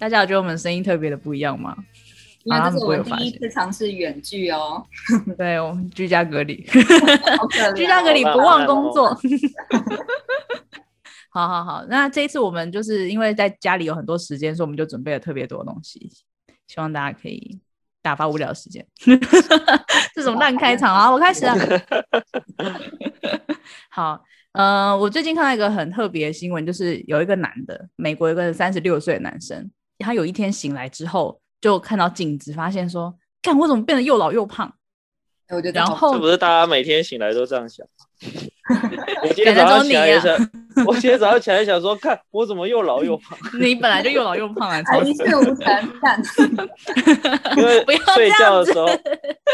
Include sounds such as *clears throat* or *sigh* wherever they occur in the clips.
大家有觉得我们声音特别的不一样吗？因为啊这是我第一次尝试远距哦，*laughs* 对，我们居家隔离，*laughs* 居家隔离不忘工作 *laughs* 好。好好好，那这一次我们就是因为在家里有很多时间，所以我们就准备了特别多的东西，希望大家可以打发无聊的时间。这种烂开场啊！我开始了。好，呃，我最近看到一个很特别的新闻，就是有一个男的，美国一个三十六岁的男生，他有一天醒来之后，就看到镜子，发现说：“看我怎么变得又老又胖我觉？”得然后这不是大家每天醒来都这样想？*laughs* 我今天早上起来也你想，我今天早上起来想说，看我怎么又老又胖，*laughs* 你本来就又老又胖啊，超一事无成，看 *laughs* 因为不要睡觉的时候，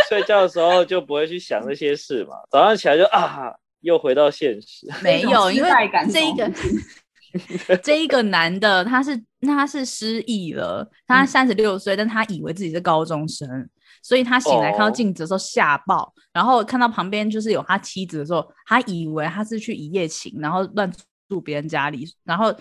睡觉的时候就不会去想那些事嘛，早上起来就啊，又回到现实。没有，因为这一个 *laughs* 这一个男的，他是他是失忆了，他三十六岁，但他以为自己是高中生，所以他醒来看到哦镜子的时候吓爆，然后看到旁边就是有他妻子的时候，他以为他是去一夜情，然后乱住别人家里，然后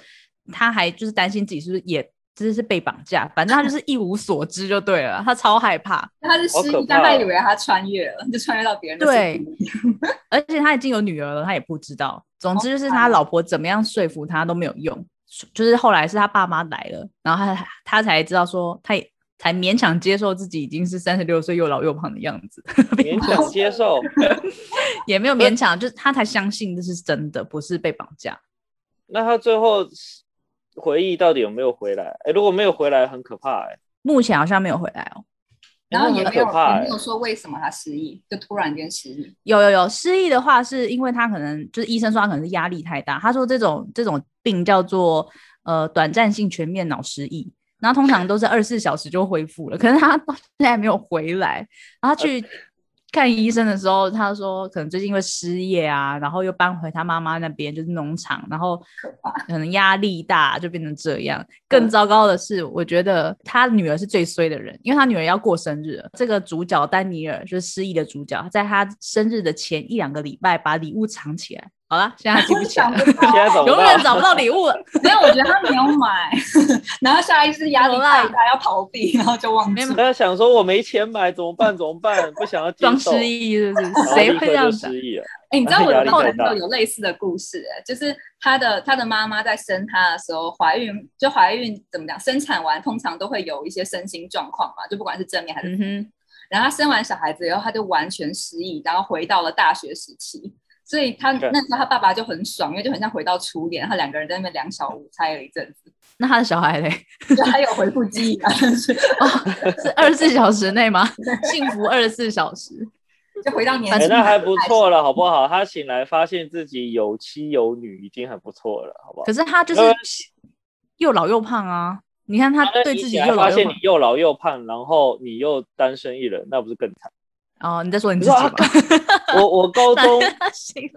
他还就是担心自己是不是也。就是是被绑架，反正他就是一无所知就对了，他超害怕，*laughs* 他是失忆，但他哦以为他穿越了，就穿越到别人的对 *laughs* 而且他已经有女儿了，他也不知道。总之就是他老婆怎么样说服他都没有用，就是后来是他爸妈来了，然后他他才知道说，他也才勉强接受自己已经是三十六岁又老又胖的样子，*laughs* 勉强接受，也没有勉强，就是他才相信这是真的，不是被绑架。那他最后回忆到底有没有回来？哎，如果没有回来，很可怕哎。目前好像没有回来哦。然后也没有也没有说为什么他失忆，就突然间失忆。有有有，失忆的话是因为他可能就是医生说他可能是压力太大，他说这种这种病叫做呃短暂性全面脑失忆，然后通常都是二十四小时就恢复了，可是他到现在还没有回来，然后他去 *laughs* 看医生的时候，他说可能最近因为失业啊，然后又搬回他妈妈那边就是农场，然后可能压力大就变成这样。更糟糕的是，我觉得他女儿是最衰的人，因为他女儿要过生日了。这个主角丹尼尔就是失忆的主角，在他生日的前一两个礼拜把礼物藏起来。好了，现在他记不永远，找不到礼物了。*laughs* 没有，我觉得他没有买，*laughs* 然后下一次压力大要逃避，然后就忘记。他想说我没钱买怎么办？怎么办？*laughs* 不想要接装，失忆是不是？谁会这样？失忆了？哎、你知道我压的朋力太大友有类似的故事、哎，就是他的他的妈妈在生他的时候怀孕，就怀孕怎么讲，生产完通常都会有一些身心状况嘛，就不管是正面还是嗯哼，然后他生完小孩子以后，他就完全失忆，然后回到了大学时期。所以他那时候他爸爸就很爽，因为就很像回到初恋，他两个人在那边两小无猜了一阵子，*laughs* 那他的小孩嘞？*laughs* 就还有回复记忆啊，但是是二十四小时内吗？*laughs* 幸福二十四小时。就回到年哎，轻。那还不错了，好不好？他醒来发现自己有妻有女，已经很不错了，好不好可？是他就是呃又老又胖啊！你看他对自己又老又胖发现你。又老又胖，然后你又单身一人，那不是更惨？哦，你在说你自己吗？*laughs* 我我高 *laughs* 中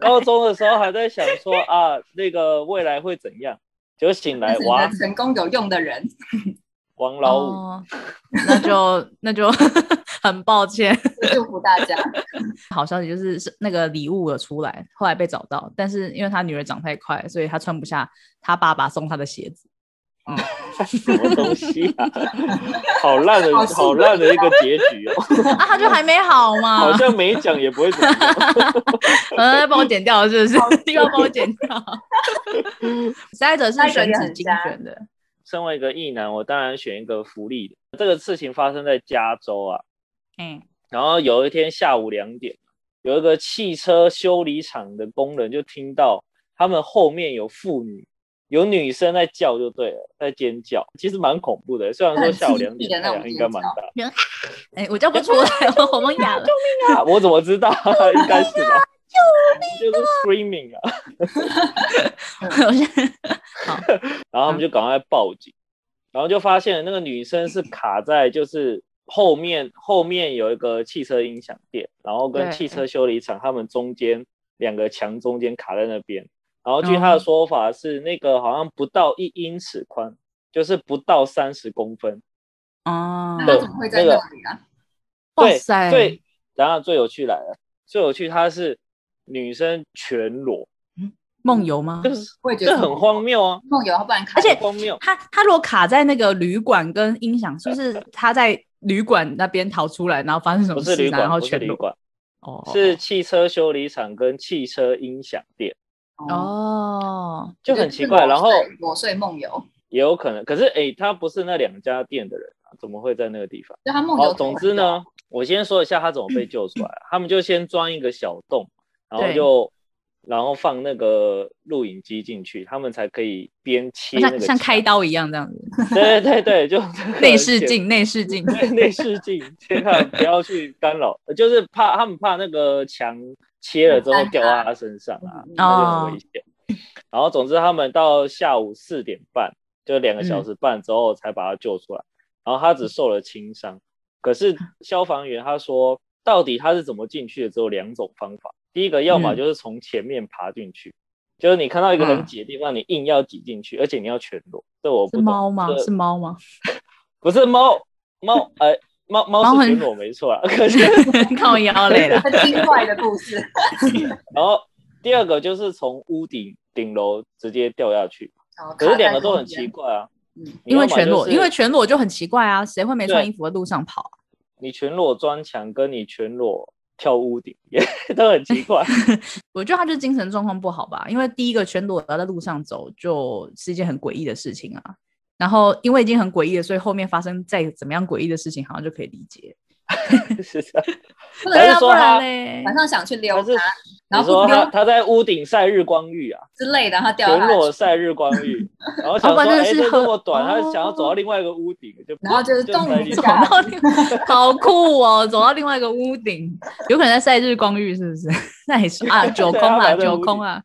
高中的时候还在想说啊，那个未来会怎样，结果醒来哇，成功有用的人，*laughs* 王老五，哦，那就那就很抱歉。祝福大家。好消息就是是那个礼物有出来，后来被找到，但是因为他女儿长太快，所以他穿不下他爸爸送他的鞋子。什么东西啊？好烂的好烂的一个结局哦，啊，他就还没好嘛，好像没讲也不会怎么样。呃，帮我剪掉是不是？*laughs* 又要帮我剪掉。下一则是选址精选的，身为一个异男，我当然选一个福利的。这个事情发生在加州啊，嗯，然后有一天下午两点，有一个汽车修理厂的工人就听到他们后面有妇女，有女生在叫，就对了，在尖叫，其实蛮恐怖的。虽然说下午两点太阳应该蛮大，哎、我叫不出来，我喉咙哑了。救命啊我怎么知道？*laughs* 应该是吧？救啊就是 screaming 啊，*laughs* *laughs* 然后他们就赶快报警，然然后就发现那个女生是卡在就是后面后面有一个汽车音响店，然后跟汽车修理厂他们中间两个墙中间卡在那边。然后据哦他的说法是，那个好像不到一英尺宽，就是不到三十公分。哦那，怎么会在那里啊？对哇塞，最然后最有趣来了，最有趣他是女生全裸，梦游吗？就是我也觉得这很荒谬啊，梦游，要不然卡而且很荒谬。他他如果卡在那个旅馆跟音响，是不是他在旅馆那边逃出来，然后发生什么事，不是旅馆，然后不是全？旅馆，哦，是汽车修理厂跟汽车音响店，哦，就很奇怪。然后裸睡梦游，也有可能，可是诶，他不是那两家店的人啊，怎么会在那个地方？就他梦游。好，总之，呢，我先说一下他怎么被救出来。*clears throat* 他们就先钻一个小洞，然后就然后放那个录影机进去，他们才可以边切那个像像开。刀一样这样子，*laughs* 对对对，就 *laughs* 这个内视剪镜，内视镜，对 *laughs* 内视镜，千万不要去干扰，就是怕他们怕那个墙切了之后掉到他身上啊，就很危险。然后总之他们到下午四点半，就两个小时半之后才把他救出来，然后他只受了轻伤。可是消防员他说，到底他是怎么进去的？只有两种方法，第一个要么嗯就是从前面爬进去。就是你看到一个很嗯挤的地方，你硬要挤进去，而且你要全裸，这我不懂。是猫吗？这是猫吗？*laughs* 不是猫猫呃猫猫是全裸没错啊，可是靠腰累了，很精怪的故事。*laughs* 然后第二个就是从屋顶顶楼直接掉下去，哦可是两个都很奇。怪啊，嗯因为全裸，就是因为全裸就很奇怪啊，谁会没穿衣服在路上跑啊？*laughs* 你全裸钻墙跟你全裸跳屋顶也 *laughs* 都很奇怪，我觉得他就是精神状况不好吧，因为第一个全裸要在路上走，就是一件很诡异的事情啊。然后因为已经很诡异了，所以后面发生再怎么样诡异的事情，好像就可以理解。*laughs* 是的。*laughs* 不还对啊，不是说他然嘞晚，上想去溜他，然后说后他他在屋顶晒日光浴啊，之类的，然后掉全下去，裸晒日光浴，*laughs* 然后想说哎、这这么短，他哦想要走到另外一个屋顶，就然后就是动一下到另好酷哦，走到另外一个屋顶，有可能在晒日光浴，是不是？那也是啊，九空啊，九空啊，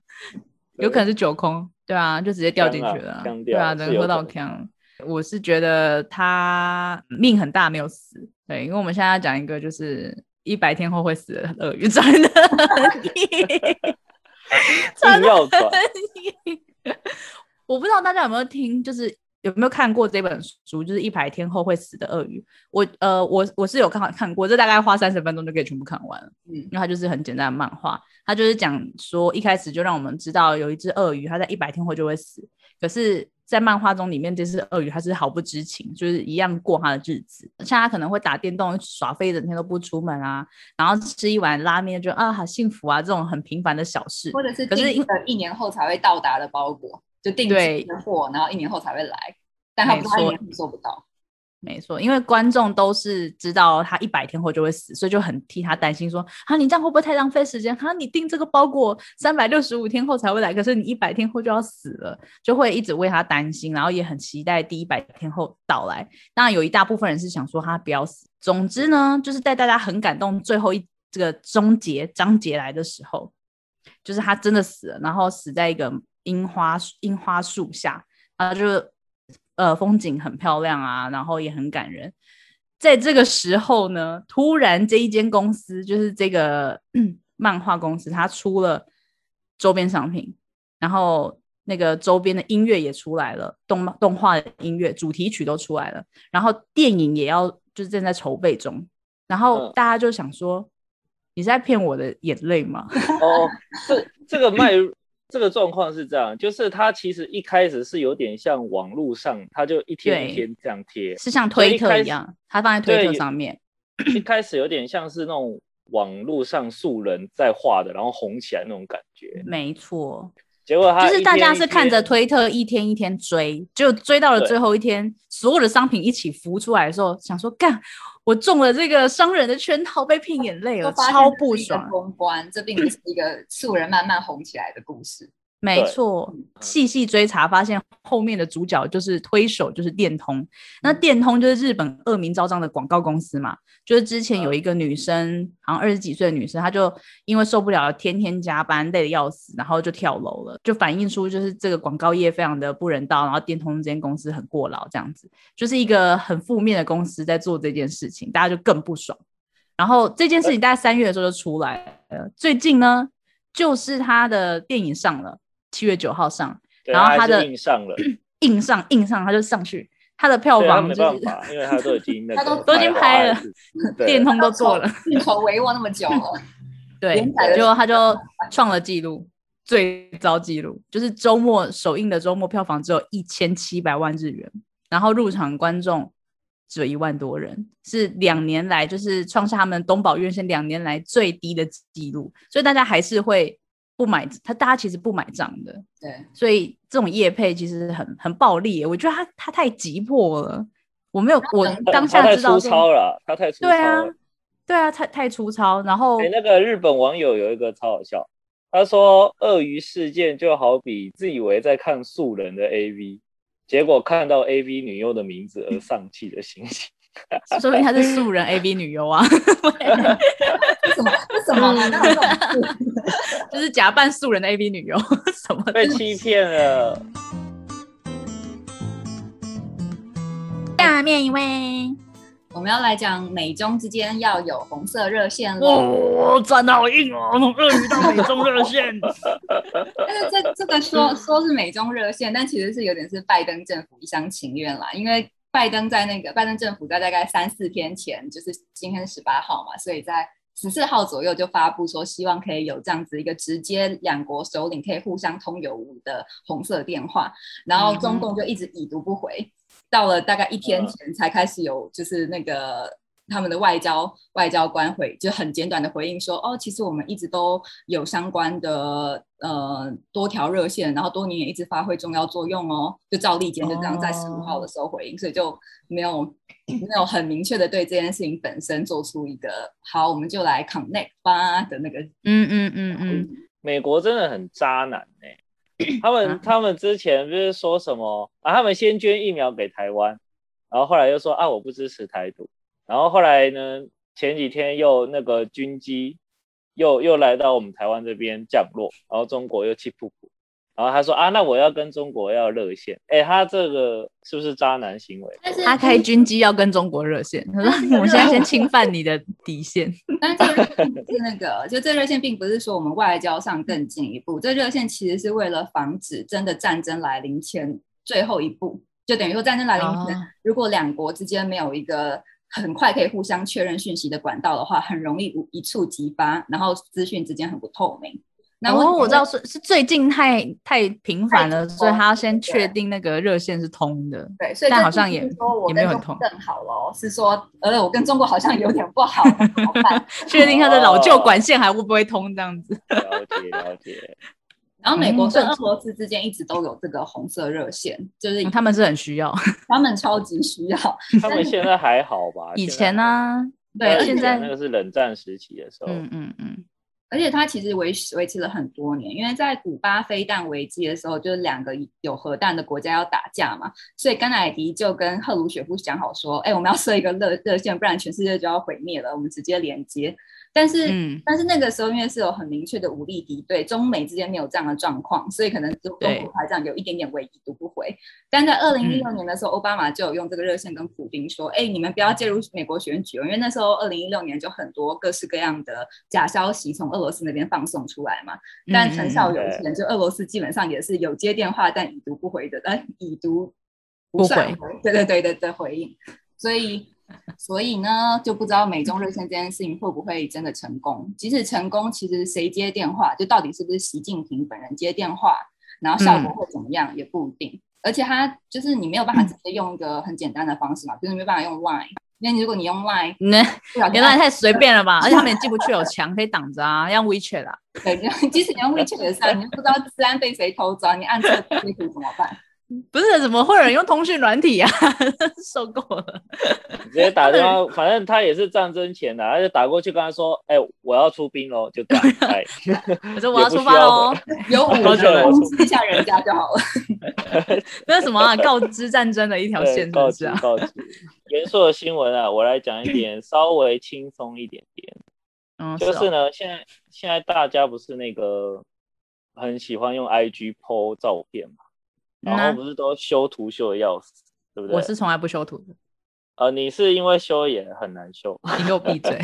有可能是九空，对啊，就直接掉进去了，呛对啊，能喝到呛。我是觉得他命很大，没有死。对，因为我们现在要讲一个就是一百天后会死的鳄鱼，*laughs* 真的很真 *laughs* 的 *laughs* 我不知道大家有没有听，就是有没有看过这本书，就是一百天后会死的鳄鱼。我呃，我我是有看看过，这大概花三十分钟就可以全部看完了。嗯因为它就是很简单的漫画，它就是讲说一开始就让我们知道有一只鳄鱼，它在一百天后就会死，可是，在漫画中里面这只鳄鱼它是毫不知情，就是一样过它的日子，像它可能会打电动耍飞，一整天都不出门啊，然后吃一碗拉面就啊好幸福啊，这种很平凡的小事。或者是可是一年后才会到达的包裹，就定对制的货，然后一年后才会来，但他不知道一年后收不到。没错，因为观众都是知道他一百天后就会死，所以就很替他担心，说啊，你这样会不会太浪费时间？哈、你订这个包裹三百六十五天后才会来，可是你一百天后就要死了，就会一直为他担心，然后也很期待第一百天后到来。当然，有一大部分人是想说他不要死。总之呢，就是在大家很感动最后一这个终结章节来的时候，就是他真的死了，然后死在一个樱花樱花树下，然后就呃风景很漂亮啊，然后也很感人。在这个时候呢，突然这一间公司就是这个 *clears throat* 漫画公司，它出了周边商品，然后那个周边的音乐也出来了，动漫动画的音乐主题曲都出来了，然后电影也要就是正在筹备中，然后嗯大家就想说，你是在骗我的眼泪吗？*laughs* 哦，这这个卖这个状况是这样，就是它其实一开始是有点像网络上，它就一天一天这样贴，是像推特一样，它放在推特上面，一开始有点像是那种网络上素人在画的，然后红起来那种感觉。没错，结果它就是大家是看着推，特一天一天追，就追到了最后一天，所有的商品一起浮出来的时候，想说干，我中了这个商人的圈套，被骗眼泪了，超不爽。公关，这并不是一个素人慢慢红起来的故事。没错，细细追查发现后面的主角就是推手，就是电通。那电通就是日本恶名昭彰的广告公司嘛，就是之前有一个女生，好像二十几岁的女生，她就因为受不了天天加班，累得要死，然后就跳楼了，就反映出就是这个广告业非常的不人道，然后电通这间公司很过劳，这样子。就是一个很负面的公司在做这件事情，大家就更不爽。然后这件事情大概三月的时候就出来了，最近呢，就是他的电影上了，七月九号上，然后他的硬上了，*clears throat* 硬上硬上，他就上去，他的票房就是没办法，因为他都已经那 *laughs* 他都都已经拍了电。通都做了，运筹帷幄那么久了，*laughs* 对连载，的结果他就创了纪录，最糟纪录，就是周末首映的周末票房只有一千七百万日元，然后入场观众只有一万多人，是两年来就是创下他们东宝院线两年来最低的记录，所以大家还是会不买，他大家其实不买账的，对，所以这种业配其实很很暴力，我觉得他他太急迫了，我没有我他当下知道粗糙了，他太粗糙对啊了。对啊，太太粗糙，然后哎、那个日本网友有一个超好笑，他说鳄鱼事件就好比自以为在看素人的 AV，结果看到 AV 女优的名字而丧气的心情。*laughs* 说明他是素人 AV 女优啊，*laughs* 什么？难道有这种事？*laughs* 就是假扮素人的 AV 女优，*laughs* 什么被欺骗了，下面一位，我们要来讲美中之间要有红色热线喽。哦，站得好硬哦，从鳄鱼到美中热线，*laughs* 但是这这个说说是美中热线，但其实是有点是拜登政府一厢情愿啦，因为拜登在那个拜登政府在大概三四天前，就是今天十八号嘛，所以在十四号左右就发布说，希望可以有这样子一个直接两国首领可以互相通有无的红色电话，然后中共就一直已读不回，到了大概一天前才开始有就是那个。他们的外交外交官回就很简短的回应说，哦，其实我们一直都有相关的呃多条热线，然后多年也一直发挥重要作用哦。就赵立坚就这样在十五号的时候回应，所以就没有没有很明确的对这件事情本身做出一个好，我们就来 connect 吧的那个。嗯嗯嗯嗯，美国真的很渣男哎、*clears throat* 他们啊他们之前不是说什么啊？他们先捐疫苗给台湾，然后后来又说啊我不支持台独，然后后来呢前几天又那个军机又又来到我们台湾这边降落，然后中国又气噗噗，然后他说啊那我要跟中国要热线，哎他这个是不是渣男行为？但是他开军机要跟中国热线，他说我们现在先侵犯你的底线，但这个热线不是那个，就这热线并不是说我们外交上更进一步，这热线其实是为了防止真的战争来临前最后一步，就等于说战争来临前，哦。如果两国之间没有一个很快可以互相确认讯息的管道的话，很容易一触即发，然后资讯之间很不透明。那然后哦我知道是是最近太太频繁了，所以他要先确定那个热线是通的。对，所以但好像也也没有很痛跟中国更好喽，是说 *laughs* 呃我跟中国好像有点不好，怎么办？确定他的老旧管线还会不会通这样子。了 *laughs* 解了解，然后美国嗯跟俄罗斯之间一直都有这个红色热线，就是嗯他们是很需要。他们超级需要。*laughs* 他们现在还好吧？以前呢、呢？对，现在那个是冷战时期的时候，嗯嗯嗯，而且它其实维持维持了很多年，因为在古巴飞弹危机的时候，就是两个有核弹的国家要打架嘛，所以甘乃迪就跟赫鲁雪夫讲好说，哎，我们要设一个热热线，不然全世界就要毁灭了，我们直接连接。但是，嗯但是那个时候因为是有很明确的武力敌对，中美之间没有这样的状况，所以可能中中对国还这样有一点点唯已读不回。但在二零一六嗯年的时候，奥巴马就有用这个热线跟普丁说：“哎、你们不要介入美国选举哦，因为那时候二零一六年就很多各式各样的假消息从俄罗斯那边放送出来嘛。但很少有嗯限，就俄罗斯基本上也是有接电话但已读不回的，但已读不算回，对对对对的回应。所以，所以呢，就不知道美中热线这件事情会不会真的成功。即使成功，其实谁接电话，就到底是不是习近平本人接电话，然后效果会怎么样、也不一定。而且他就是你没有办法直接用一个很简单的方式嘛，就是没有办法用 Line。因为如果你用 Line，那不小心原来太随便了吧？而且他们也进不去，有墙可以挡着啊，用 WeChat 啊。*laughs* 对，就即使你用 WeChat 上，你不知道治安被谁偷走，你按错贴图怎么办？*laughs* 不是，怎么会有人用通讯软体啊？*laughs* 受够了。直接打电话，反正他也是战争前的，他就打过去跟他说：“哎、我要出兵喽！”就这样，哎，我说我要出发喽，有武好久了通知一下人家就好了。那什么啊，告知战争的一条对，线，是告知不是啊？告知。严肃的新闻啊，我来讲一点 *clears throat* 稍微轻松一点点。嗯，哦就是呢，现在现在大家不是那个很喜欢用 IG PO 照片嘛，然后不是都修图修的要死，对不对？我是从来不修图的，呃，你是因为修也很难修。*laughs* 你给我闭嘴。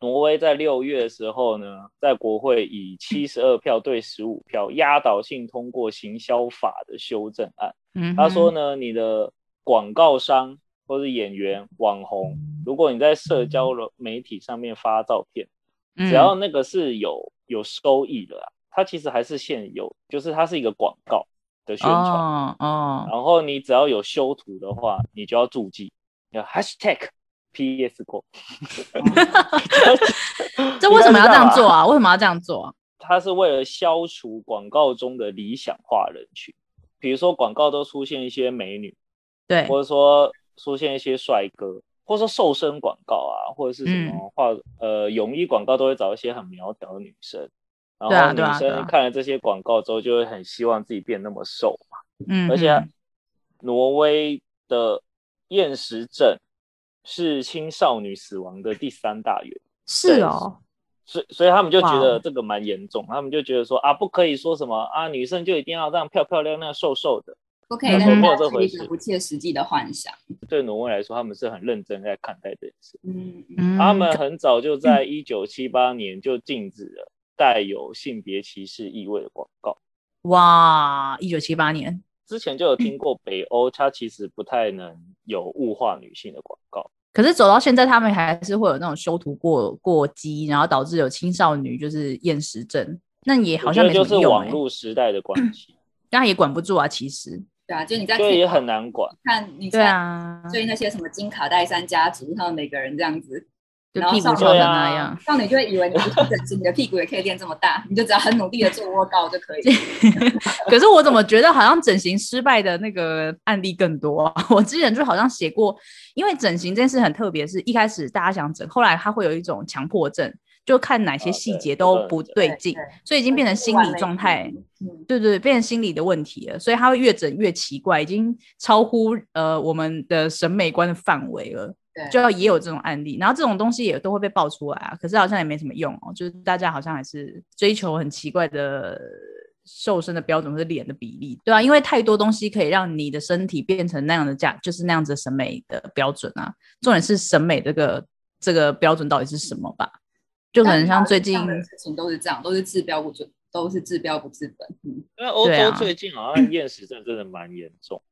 挪威在六月的时候呢，在国会以七十二票对十五票压倒性通过行销法的修正案。嗯，他说呢，你的广告商或是演员、网红，如果你在社交媒体上面发照片，嗯，只要那个是有有收益的啊，它其实还是现有，就是它是一个广告的宣传。哦哦，然后你只要有修图的话，你就要注记，要 hashtag PS 过。*laughs* 这为什么要这样做啊？为什么要这样做啊？它是为了消除广告中的理想化人群，比如说广告都出现一些美女，对，或者说出现一些帅哥，或者说瘦身广告啊，或者是什嗯么化、呃泳衣广告都会找一些很苗条的女生，然后女生看了这些广告之后，就会很希望自己变那么瘦嘛。嗯，而且挪威的厌食症是青少女死亡的第三大源。是哦，所以所以他们就觉得这个蛮严重，他们就觉得说啊，不可以说什么啊，女生就一定要这样漂漂亮亮、瘦瘦的。不可以嗯让没有它是一这回事个不切实际的幻想。对挪威来说，他们是很认真在看待这件事。嗯，他们很早就在一九七八年就禁止了带有性别歧视意味的广告。哇，一九七八年，之前就有听过北欧，它其实不太能有物化女性的广告。可是走到现在，他们还是会有那种修图过过激，然后导致有青少女就是厌食症，那也好像就是网络时代的关系，*clears throat* 但他也管不住啊，其实。对啊，就你在所以也很难管。看你在啊，追那些什么金卡戴珊家族，他们每个人这样子，就然后上屁股翘成对啊那样。少女就会以为你不是整形，你的屁股也可以练这么大，你就只要很努力的做卧高就可以。*laughs* 可是我怎么觉得好像整形失败的那个案例更多啊？*laughs* 我之前就好像写过，因为整形这件事很特别，是一开始大家想整，后来它会有一种强迫症，就看哪些啊细节都不对劲，所以已经变成心理状态。嗯，对对，变成心理的问题了，所以它会越整越奇怪，已经超乎呃我们的审美观的范围了。对，就要也有这种案例，然后这种东西也都会被爆出来啊，可是好像也没什么用哦，就是大家好像还是追求很奇怪的瘦身的标准或者脸的比例，对啊，因为太多东西可以让你的身体变成那样的价，就是那样子的审美的标准啊。重点是审美这个这个标准到底是什么吧？就可能像最近的事情都是这样，都是治标不治，都是治标不治本。嗯，因为欧洲最近好像厌食症真的蛮严重，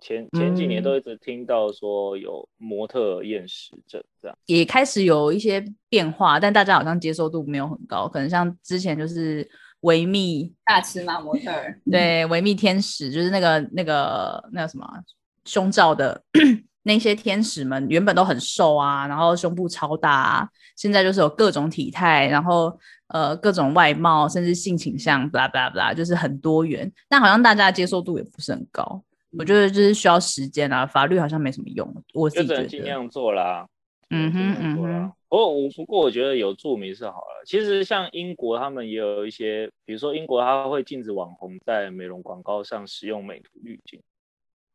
前前几年嗯都一直听到说有模特儿厌食症这样。也开始有一些变化，但大家好像接受度没有很高，可能像之前就是维密大尺码模特儿，对，维密天使就是那个那个那个什么啊胸罩的 *clears throat* 那些天使们，原本都很瘦啊，然后胸部超大啊，现在就是有各种体态，然后呃各种外貌，甚至性倾向，blah blah blah，就是很多元。但好像大家的接受度也不是很高，我觉得就是需要时间啊，法律好像没什么用，我自己尽量做啦。嗯哼嗯哼不过我不过我觉得有注明是好了。其实像英国，他们也有一些，比如说英国，它会禁止网红在美容广告上使用美图滤镜。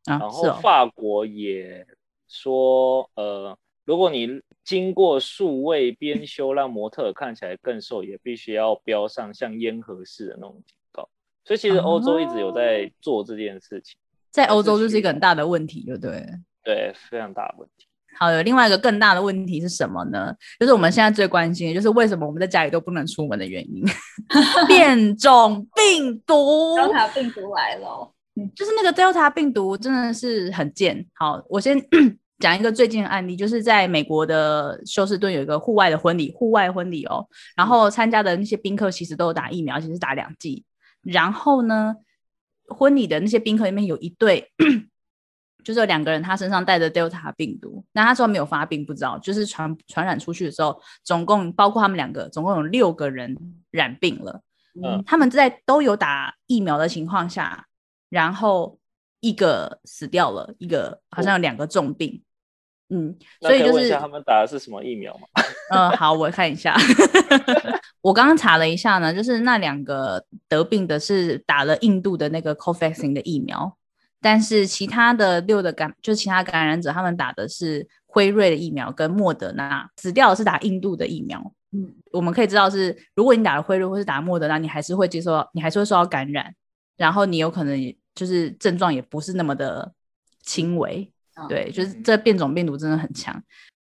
啊，然后法国也说，呃，如果你经过数位编修，让模特看起来更瘦，也必须要标上像烟盒式的那种警告。所以其实欧洲一直有在做这件事情，在欧洲就是一个很大的问题，对不对？对，非常大的问题。好，有另外一个更大的问题是什么呢？就是我们现在最关心的，就是为什么我们在家里都不能出门的原因，*laughs* 变种病毒。德塔病毒来了，就是那个 Delta 病毒真的是很贱。好，我先讲一个最近的案例，就是在美国的休斯顿有一个户外的婚礼，户外婚礼哦，然后参加的那些宾客其实都有打疫苗，其实打两剂。然后呢，婚礼的那些宾客里面有一对。就是有两个人，他身上带着 Delta 病毒，那他说没有发病，不知道，就是传传染出去的时候，总共包括他们两个，总共有六个人染病了。嗯他们在都有打疫苗的情况下，然后一个死掉了，一个好像有两个重病，嗯，所以就是他们打的是什么疫苗吗？嗯，*laughs* 好，我看一下。*laughs* 我刚刚查了一下呢，就是那两个得病的是打了印度的那个 Covaxin 的疫苗，但是其他的六的感，就其他感染者，他们打的是辉瑞的疫苗跟莫德纳，死掉的是打印度的疫苗。嗯，我们可以知道是，如果你打了辉瑞或是打莫德纳，你还是会接受到，你还是会受到感染，然后你有可能也就是症状也不是那么的轻微。嗯，对，就是这变种病毒真的很强。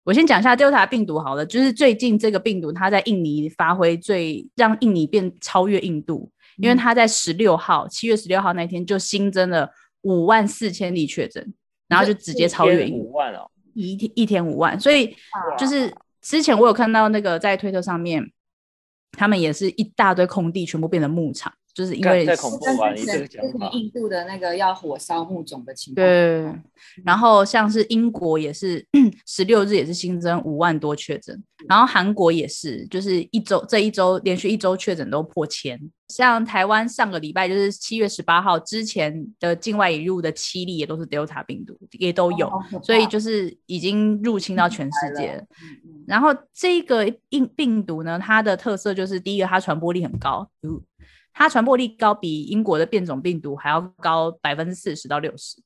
我先讲一下 Delta 病毒好了，就是最近这个病毒它在印尼发挥最让印尼变超越印度，因为嗯它在十六号，七月十六号那天就新增了五万四千例确诊，然后就直接超越印度五万哦，一天一天五万，所以就是之前我有看到那个在推特上面，他们也是一大堆空地全部变成牧场，就是因为干太恐怖啊你之前这个讲印度的那个要火烧木种的情况，对，然后像是英国也是十六日也是新增五万多确诊，然后韩国也是，就是一周这一周连续一周确诊都破千。像台湾上个礼拜就是七月十八号之前的境外引入的七例也都是 Delta 病毒，也都有，所以就是已经入侵到全世界了。嗯嗯然后这个病病毒呢，它的特色就是第一个，它传播力很高，嗯它传播力高，比英国的变种病毒还要高百分之四十到六十。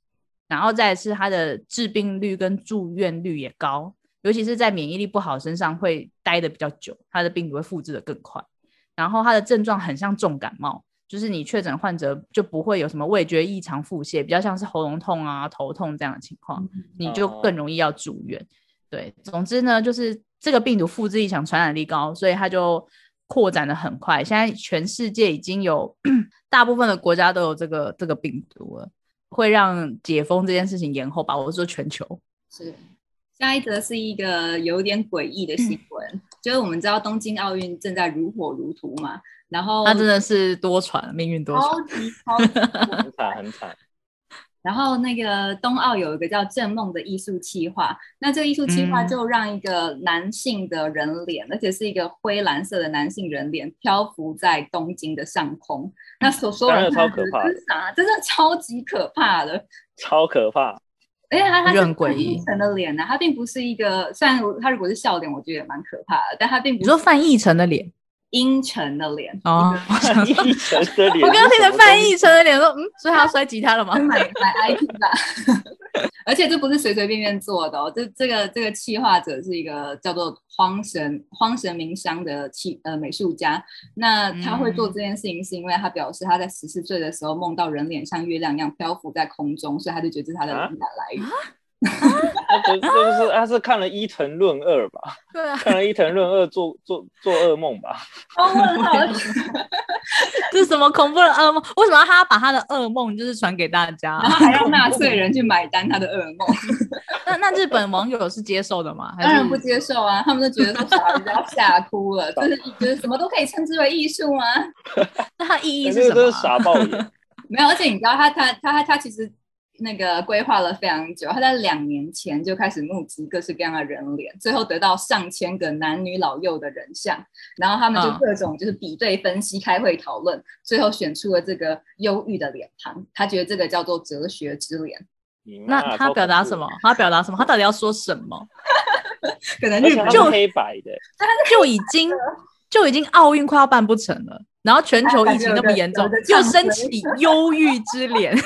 然后再是它的致病率跟住院率也高，尤其是在免疫力不好身上会待的比较久，它的病毒会复制的更快。然后它的症状很像重感冒，就是你确诊患者就不会有什么味觉异常、腹泻，比较像是喉咙痛啊、头痛这样的情况。你就更容易要住院。对，总之呢，就是这个病毒复制力强、传染力高，所以它就扩展的很快。现在全世界已经有大部分的国家都有这个这个病毒了，会让解封这件事情延后吧？我说全球，是。下一则是一个有点诡异的新闻，就是我们知道东京奥运正在如火如荼嘛，然后它真的是多舛，命运多舛。超级超级 *laughs* 很惨很惨。然后那个冬奥有一个叫正梦的艺术企划，那这个艺术企划嗯就让一个男性的人脸，而且是一个灰蓝色的男性人脸漂浮在东京的上空。那所所有人当然超可怕的这是啥？*laughs* 真的超级可怕的。超可怕，而且他他是就很诡异范逸臣的脸呢、他并不是一个，虽然他如果是笑脸，我觉得也蛮可怕的，但他并不是你说范逸臣的脸阴沉的脸。哦，范逸臣的脸。我刚刚听着范逸臣的脸说，嗯，所以他要摔吉他了吗？买买 IP 吧，*laughs* 而且这不是随随便便做的哦，这这个这个企划者是一个叫做荒神荒神明香的企呃美术家，那他会做这件事情是因为他表示他在十四岁的时候梦到人脸像月亮一样漂浮在空中，所以他就觉得这是他的啊灵感来源。*laughs* 他不这个是他是看了《伊藤润二》吧？*laughs* 对啊，看了《伊藤润二》做做做噩梦吧？哦，问号，*laughs* 这是什么恐怖的噩梦？为什么他要把他的噩梦就是传给大家然？后还让纳税人去买单他的噩梦，那那日本网友是接受的吗？当然不接受啊，他们都觉得说小孩子要吓哭了，就是觉得什么都可以称之为艺术吗？那它意义是是什么啊？傻爆眼。没有，而且你知道他他他他他其实那个规划了非常久，他在两年前就开始募集各式各样的人脸，最后得到上千个男女老幼的人像，然后他们就嗯各种就是比对分析、开会讨论，最后选出了这个忧郁的脸庞，他觉得这个叫做哲学之脸，那他表达什？么？他表达什么？他到底要说什么？*laughs* 可能超恐怖而且它日本就 *laughs* 黑白的，就已经就已经奥运快要办不成了，然后全球疫情那么严重又升起忧郁之脸。*laughs*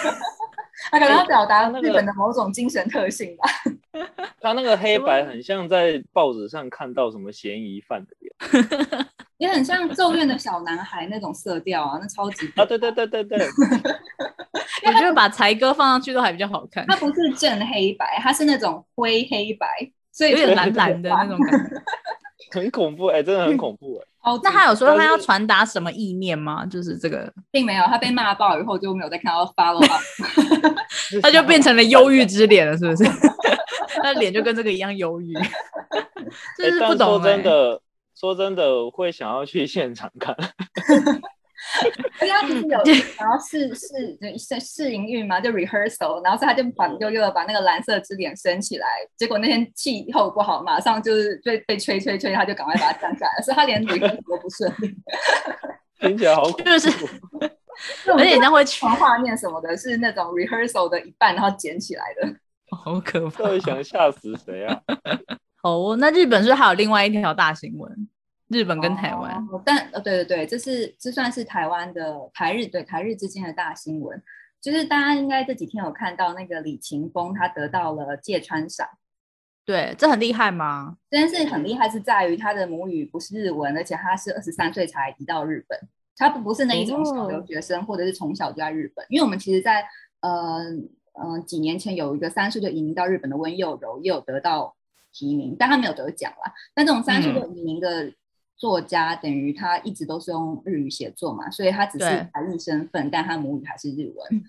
*laughs* 他可能要表达日本的某种精神特性吧。*laughs* 他那个黑白很像在报纸上看到什么嫌疑犯的脸 *laughs* 也很像《咒怨》的小男孩那种色调啊，那超级啊！对对对对对，我觉得把才哥放上去都还比较好看，它不是正黑白，它是那种灰黑白，所以有点蓝蓝的那种感觉。很恐怖哎、真的很恐怖哎、超级那他有说他要传达什么意念吗？就是这个，并没有，他被骂爆以后就没有再看到 follow up。*laughs* 他就变成了忧郁之脸了，是不是？*laughs* 他脸就跟这个一样忧郁，*laughs* 真是不懂哎、真的，说真的，我会想要去现场看。*laughs* 而且他就是有然后试试就试试营运嘛，就 rehearsal，然后所以他就把悠悠的把那个蓝色之脸升起来，结果那天气候不好，马上就是被被吹吹吹，他就赶快把它降下来，所以他连 rehearsal 都不顺利。*laughs* 听起来好恐怖。*laughs* 就是而且你这样会去传画面什么的，是那种 rehearsal 的一半，然后捡起来的。好可怕到！底想吓死谁啊？好哦，那日本是还有另外一条大新闻？日本跟台湾，哦但呃，对对对，这是这算是台湾的台日对台日之间的大新闻，就是大家应该这几天有看到那个李勤峰他得到了芥川赏，对，这很厉害吗？这件事很厉害是在于他的母语不是日文，而且他是二十三岁才移到日本，他不不是那一种小留学生，或者是从小就在日本，因为我们其实在呃嗯几年前有一个三岁就移民到日本的温佑柔也有得到提名，但他没有得奖啦。但这种三岁就移民的作家，等于他一直都是用日语写作嘛，所以他只是对台日身份，但他母语还是日文。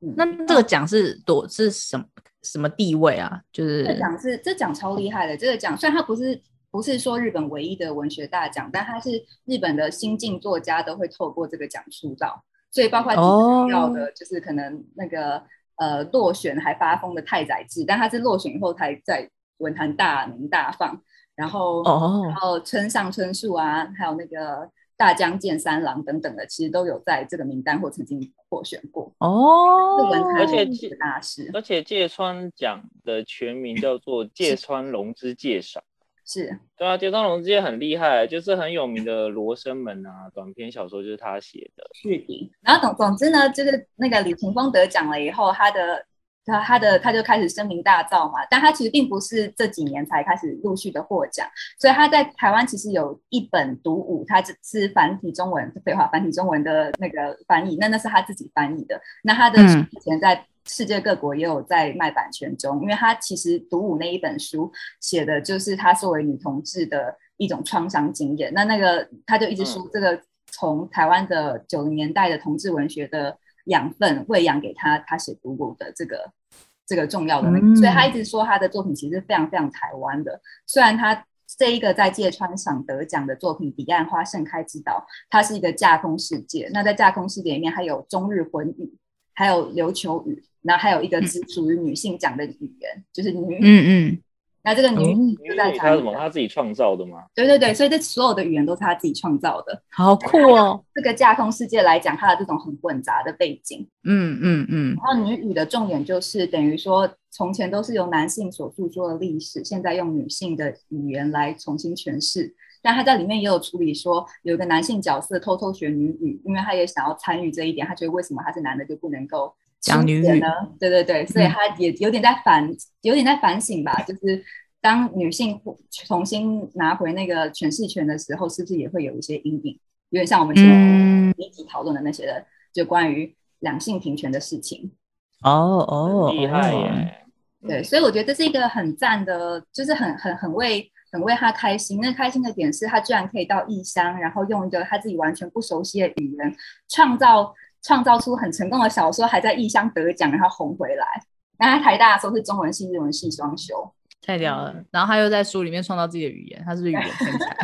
嗯那这个奖是多是什么什么地位啊？就是这奖是这奖超厉害的，这个奖虽然它不是不是说日本唯一的文学大奖，但它是日本的新晋作家都会透过这个奖出道，所以包括哦要的就是可能那个呃落选还发疯的太宰治，但他是落选以后才在文坛大名大放，然后哦然后村上春树啊，还有那个大江健三郎等等的，其实都有在这个名单或曾经获选过。哦而且的大师而且芥川奖的全名叫做 *laughs* 芥川龙之介赏。是对啊，芥川龙之介很厉害，就是很有名的《罗生门》啊，短篇小说就是他写的。是的。然后总总之呢，就是那个李霆峰得奖了以后，他的他他的他就开始声名大噪嘛。但他其实并不是这几年才开始陆续的获奖，所以他在台湾其实有一本读物，他只是繁体中文，废话，繁体中文的那个翻译，那那是他自己翻译的。那他的嗯以前在世界各国也有在卖版权中，因为他其实读武那一本书写的就是他作为女同志的一种创伤经验。那那个他就一直说这个从台湾的九零年代的同志文学的养分喂养给他，他写读武的这个这个重要的那个，嗯所以他一直说他的作品其实非常非常台湾的。虽然他这一个在芥川赏得奖的作品《彼岸花盛开之岛》，它是一个架空世界。那在架空世界里面，还有中日混语，还有琉球语，然后还有一个只属于女性讲的语言，就是女语。嗯嗯，那这个女女语就在他什么？他自己创造的吗？对对对，所以这所有的语言都是她自己创造的。好酷哦。这个架空世界来讲，它的这种很混杂的背景，嗯嗯嗯，然后女语的重点就是等于说，从前都是由男性所诉说的历史，现在用女性的语言来重新诠释。但他在里面也有处理说，有一个男性角色偷偷学女语，因为他也想要参与这一点，他觉得为什么他是男的就不能够讲女语呢？对对对，所以嗯他也有点在反，有点在反省吧，就是当女性重新拿回那个诠释权的时候，是不是也会有一些阴影？有点像我们前嗯一集讨论的那些的，就关于两性平权的事情。哦哦，很厉害哦耶！对，所以我觉得这是一个很赞的，就是很很很为很为他开心。那开心的点是他居然可以到异乡，然后用一个他自己完全不熟悉的语言，创造创造出很成功的小说，还在异乡得奖，然后红回来。那他台大的时候是中文系、日文系双修，太屌了。然后他又在书里面创造自己的语言，他是不是语言 *laughs* 天才？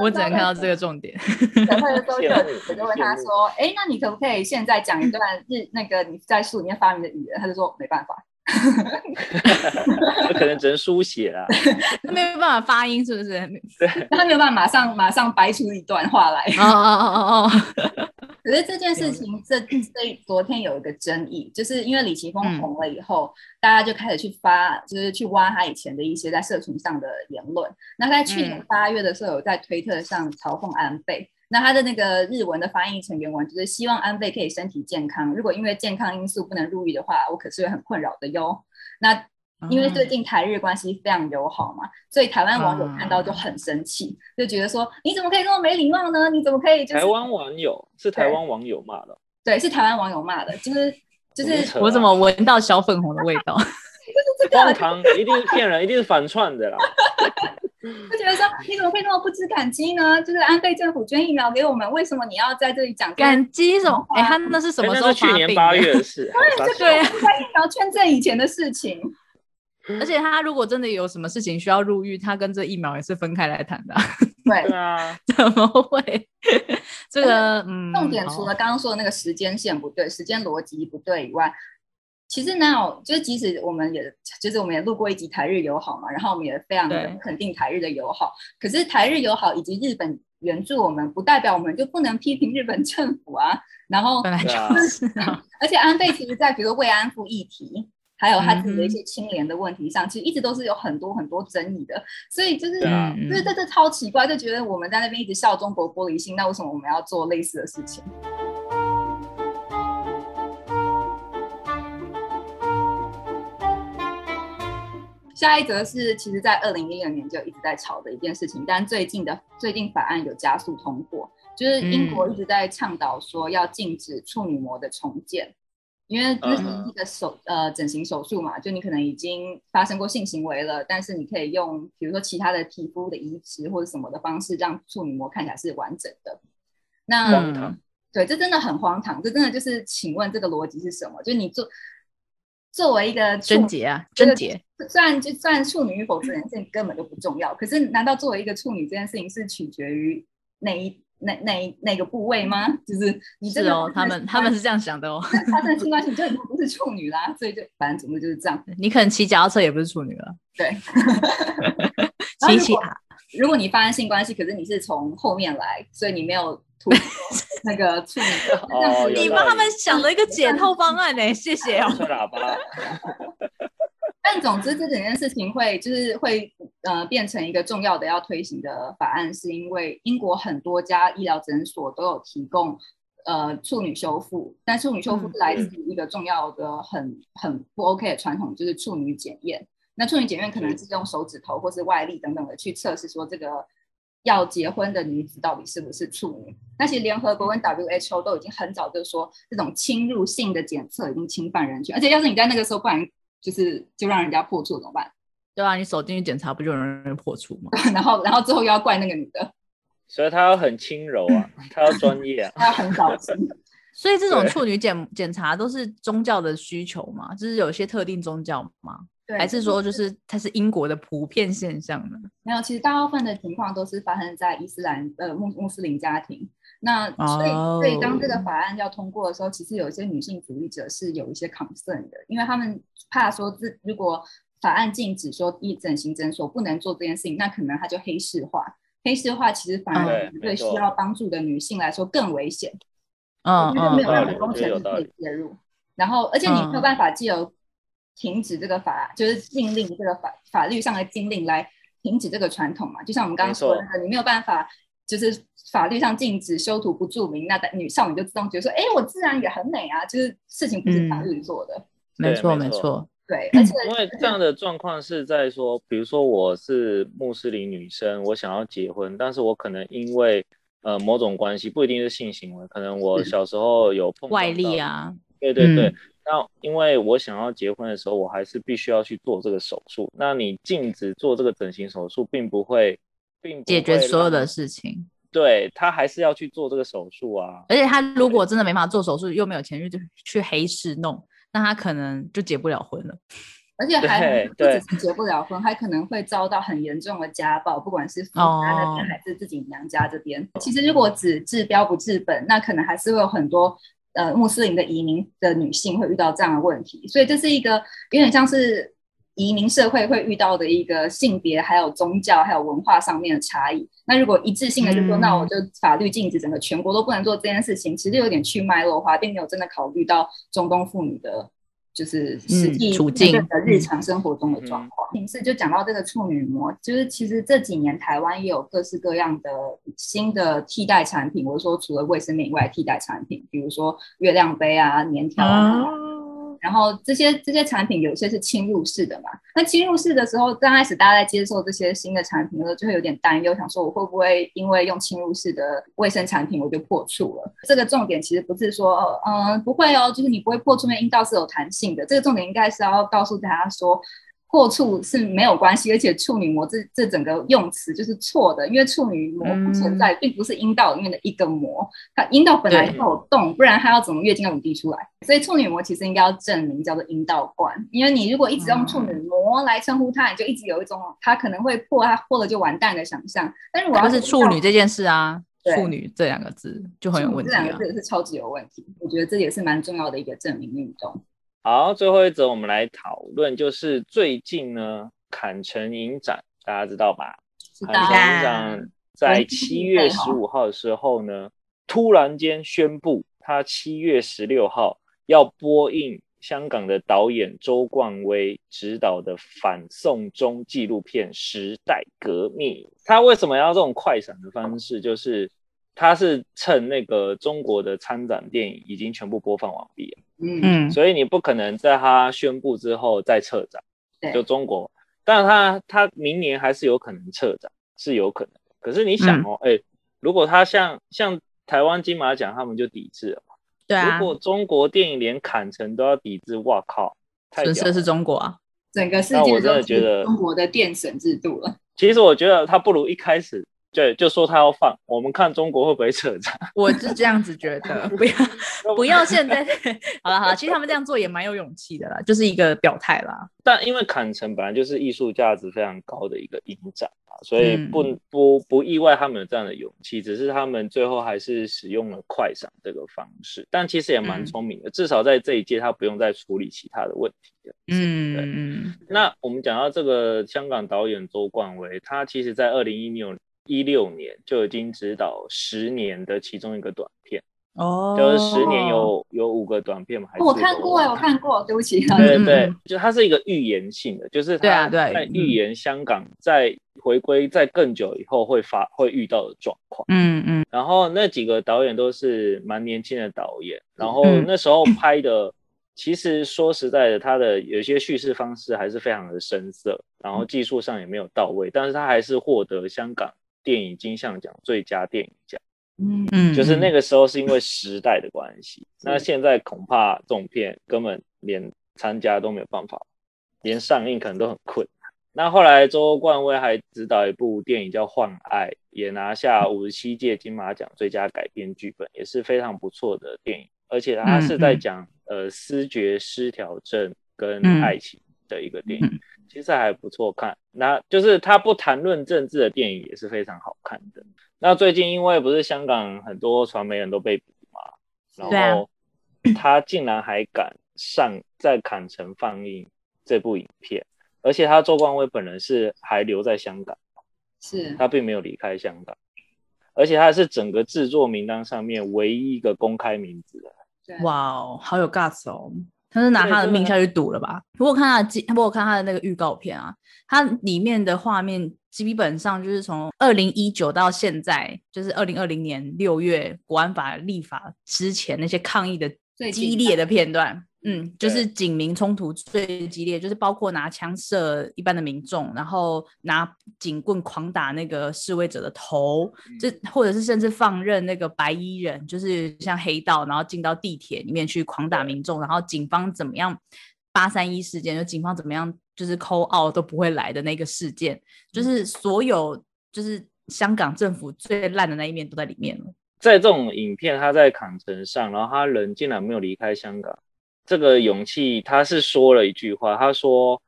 我只能看到这个重点。等会的时候就羡慕我就问他说：“哎，那你可不可以现在讲一段日那个你在书里面发明的语言？”他就说：“没办法。*laughs* 可能只能书写啦。没有办法发音，是不是？对 *laughs* 他没有办法马上马上掰出一段话来。哦哦哦哦哦，可是这件事情，这这昨天有一个争议，就是因为李奇峰嗯红了以后，大家就开始去发，就是去挖他以前的一些在社群上的言论。那在去年嗯八月的时候，有在推特上嘲讽安倍。那他的那个日文的翻译成原文就是希望安倍可以身体健康，如果因为健康因素不能入狱的话，我可是会很困扰的哟。那因为最近台日关系非常友好嘛，所以台湾网友看到就很生气，就觉得说你怎么可以这么没礼貌呢？你怎么可以就是台湾网友是台湾网友骂的，对，是台湾网友骂的，就是就是我怎么闻到小粉红的味道？*laughs* 荒唐，一定是骗人，一定是反串的啦。*laughs* 就觉得说你怎么会那么不知感激呢？就是安倍政府捐疫苗给我们，为什么你要在这里讲感激什么？哎，他那是什么时候那是去？年八月的事，*laughs* 对啊在疫苗捐赠以前的事情？而且他如果真的有什么事情需要入狱，他跟这疫苗也是分开来谈的啊，对 *laughs* 对，啊，*laughs* 怎么会？*laughs* 这个嗯，重点除了刚刚说的那个时间线不对、时间逻辑不对以外，其实哪有就是即使我们也就是我们也录过一集台日友好嘛，然后我们也非常的肯定台日的友好，可是台日友好以及日本援助我们，不代表我们就不能批评日本政府啊。然后本来就对啊是啊，而且安倍其实在比如说慰安妇议题，还有他自己的一些清廉的问题上，其实一直都是有很多很多争议的。所以就是，啊就是这这超奇怪，就觉得我们在那边一直笑中国玻璃心，那为什么我们要做类似的事情？下一则是，其实，在二零一六年就一直在吵的一件事情，但最近的最近法案有加速通过，就是英国一直在倡导说要禁止处女膜的重建，因为这是一个手呃整形手术嘛，就你可能已经发生过性行为了，但是你可以用比如说其他的皮肤的移植或者什么的方式，让处女膜看起来是完整的。那对，这真的很荒唐，这真的就是，请问这个逻辑是什么？就是你做作为一个处贞洁啊，贞洁。虽然就算处女与否这件事情根本就不重要，可是难道作为一个处女这件事情是取决于哪一哪哪一哪个部位吗？*laughs* 就是你真的是哦，他们他们是这样想的哦。发生性关系，你就已经不是处女啦，所以就反正总之就是这样。你可能骑脚踏车也不是处女了，对，*laughs* 骑骑啊，如果你发生性关系，可是你是从后面来，所以你没有突破 *laughs* 那个处女，哦你帮他们想了一个解套方案呢，谢谢哦。吹喇叭，但总之，这整件事情会就是会呃变成一个重要的要推行的法案，是因为英国很多家医疗诊所都有提供呃处女修复，但处女修复是来自于一个重要的很很不 OK 的传统，就是处女检验。那处女检验可能是用手指头或是外力等等的去测试说这个要结婚的女子到底是不是处女。那其实联合国跟 WHO 都已经很早就说，这种侵入性的检测已经侵犯人权，而且要是你在那个时候不然就是就让人家破处怎么办？对啊，你手进去检查不就容易破处吗？*laughs* 然后然后之后又要怪那个女的，所以她要很轻柔啊，她要专业啊。*laughs* 她要很小心。*laughs* 所以这种对处女检检查都是宗教的需求嘛？就是有些特定宗教吗？对，还是说就是它是英国的普遍现象呢？没有？其实大部分的情况都是发生在伊斯兰呃穆穆斯林家庭。那所以所以当这个哦法案要通过的时候，其实有一些女性主义者是有一些 concern 的，因为他们怕说自如果法案禁止说一整形诊所不能做这件事情，那可能它就黑市化。黑市化其实反而对需要帮助的女性来说更危险。嗯因为没有任嗯何工程可以介入，然后而且你没有嗯。办法借由停止这个法，就是禁令这个法法律上的禁令来停止这个传统嘛。就像我们刚刚说的没那个，你没有办法就是法律上禁止修图不注明，那女少女就自动觉得说，哎，我自然也很美啊，就是事情不是法律做的，没错。没错，对，而且因为这样的状况是在说，比如说我是穆斯林女生，我想要结婚，但是我可能因为呃某种关系，不一定是性行为，可能我小时候有碰外力啊，对对对，嗯那因为我想要结婚的时候，我还是必须要去做这个手术。那你禁止做这个整形手术，并不会，并不解决所有的事情。对他还是要去做这个手术啊。而且他如果真的没办法做手术，又没有钱去去黑市弄，那他可能就结不了婚了。*laughs* 而且还不只是结不了婚，还可能会遭到很严重的家暴，不管是父家那边哦还是自己娘家这边。其实如果只治标不治本，那可能还是会有很多呃穆斯林的移民的女性会遇到这样的问题。所以这是一个有点像是移民社会会遇到的一个性别、还有宗教、还有文化上面的差异。那如果一致性的就说，嗯那我就法律禁止整个全国都不能做这件事情，其实有点去脉络化，并没有真的考虑到中东妇女的。就是实嗯际处境的日常生活中的状嗯况。平时就讲到这个处女膜，就是其实这几年台湾也有各式各样的新的替代产品，我是说除了卫生棉以外替代产品，比如说月亮杯啊、棉条啊。然后这些这些产品有些是侵入式的嘛？那侵入式的时候，刚开始大家在接受这些新的产品的时候，就会有点担忧，想说我会不会因为用侵入式的卫生产品我就破处了？这个重点其实不是说，嗯、不会哦，就是你不会破处，因为阴道是有弹性的。这个重点应该是要告诉大家说。破处是没有关系，而且处女膜这这整个用词就是错的，因为处女膜不存在，并不是阴道里面的一个膜，它阴道本来就有洞，不然它要怎么月经要怎么滴出来？所以处女膜其实应该要证明叫做阴道冠，因为你如果一直用处女膜来称呼它，你就一直有一种它可能会破，它破了就完蛋的想象。但是我要是处女这件事啊，处女这两个字就很有问题啊这两个。字是超级有问题，我觉得这也是蛮重要的一个证明运动。好，最后一则我们来讨论，就是最近呢，坎城影展大家知道吧？坎城影展在文七月十五号的时候呢，突然间宣布，他七月十六号要播映香港的导演周冠威执导的反送中纪录片《时代革命》。他为什么要这种快闪的方式？就是他是趁那个中国的参展电影已经全部播放完毕了，嗯，嗯，所以你不可能在他宣布之后再撤展。对就中国，但是他他明年还是有可能撤展，是有可能。可是你想哦，哎、如果他像像台湾金马奖，他们就抵制了嘛。对啊如，果中国电影连砍成都要抵制，哇靠，太损失的是。中国啊。整个世那我真界都的觉得是中国的电审制度了。其实我觉得他不如一开始就就说他要放，我们看中国会不会撤展。*laughs* 我是这样子觉得，不要 *laughs* 不要现在。*laughs* 好了好了，其实他们这样做也蛮有勇气的啦，就是一个表态啦。但因为坎城本来就是艺术价值非常高的一个影展啊，所以嗯不、不不意外他们有这样的勇气，只是他们最后还是使用了快闪这个方式，但其实也蛮嗯聪明的，至少在这一届他不用再处理其他的问题了。嗯对嗯那我们讲到这个香港导演周冠威，他其实在二零一六一六年就已经指导十年的其中一个短片，哦，就是十年有有五个短片嘛，还是哦我看过哎，我看过，对不起。嗯对对嗯，就它是一个预言性的，就是它对啊对。预言香港在回归在更久以后会发会遇到的状况。嗯嗯。然后那几个导演都是蛮年轻的导演，然后嗯那时候拍的，其实说实在的，他的有些叙事方式还是非常的生涩，然后技术上也没有到位，但是他还是获得香港电影金像奖最佳电影奖。嗯，嗯，就是那个个时候是因为时代的关系，那现在恐怕这种片根本连参加都没有办法，连上映可能都很困难。那后来周冠威还执导一部电影叫《幻爱》，也拿下五十七届金马奖最佳改编剧本，也是非常不错的电影。而且他是在讲、呃思觉失调症跟嗯爱情的一个电影，嗯其实还不错看。那就是他不谈论政治的电影也是非常好看的。那最近因为不是香港很多传媒人都被捕嘛，然后 *clears throat* 他竟然还敢上在坎城放映这部影片，而且他周冠威本人是还留在香港，是他并没有离开香港，而且他是整个制作名单上面唯一一个公开名字的。哇哦，好有 guts 哦！他是拿他的命下去赌了吧？不过看他的记，我看他的那个预告片啊，他里面的画面基本上就是从二零一九到现在，就是二零二零年六月国安法立法之前那些抗议的最激烈的片段。嗯，就是警民冲突最激烈，就是包括拿枪射一般的民众，然后拿警棍狂打那个示威者的头，这或者是甚至放任那个白衣人，就是像黑道，然后进到地铁里面去狂打民众，然后警方怎么样？八三一事件，就警方怎么样，就是扣澳都不会来的那个事件，就是所有就是香港政府最烂的那一面都在里面了。在这种影片，他在港城上，然后他人竟然没有离开香港，这个勇气，他是说了一句话，他说：“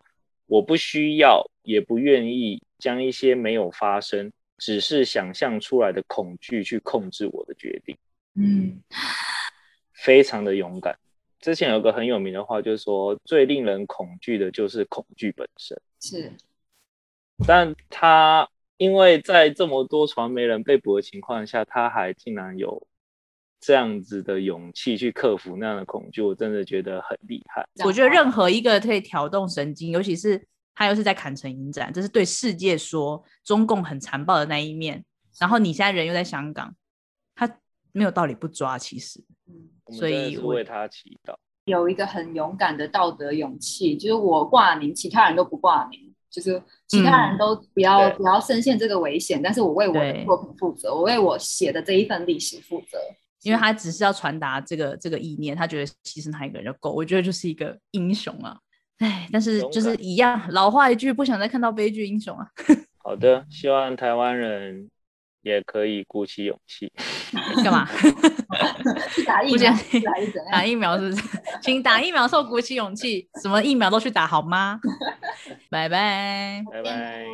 我不需要，也不愿意将一些没有发生，只是想象出来的恐惧去控制我的决定。”嗯，非常的勇敢。之前有个很有名的话，就是说最令人恐惧的就是恐惧本身。是但他因为在这么多传媒人被捕的情况下，他还竟然有这样子的勇气去克服那样的恐惧，我真的觉得很厉害。我觉得任何一个可以挑动神经，尤其是他又是在坎城影展，这是对世界说中共很残暴的那一面。然后你现在人又在香港，他没有道理不抓。其实，嗯我们所真的以我是为他祈祷。有一个很勇敢的道德勇气，就是我挂名，其他人都不挂名，就是其他人都不要、对不要深陷这个危险，但是我为我的作品负责，我为我写的这一份历史负责。因为他只是要传达这个这个意念，他觉得牺牲他一个人就够。我觉得就是一个英雄啊。哎，但是就是一样，老话一句，不想再看到悲剧英雄啊。*laughs* 好的，希望台湾人也可以鼓起勇气。*laughs* 干嘛？*laughs* 去打疫苗打？疫苗是不是？请打疫苗，受鼓起勇气，什么疫苗都去打好吗？拜拜。拜拜。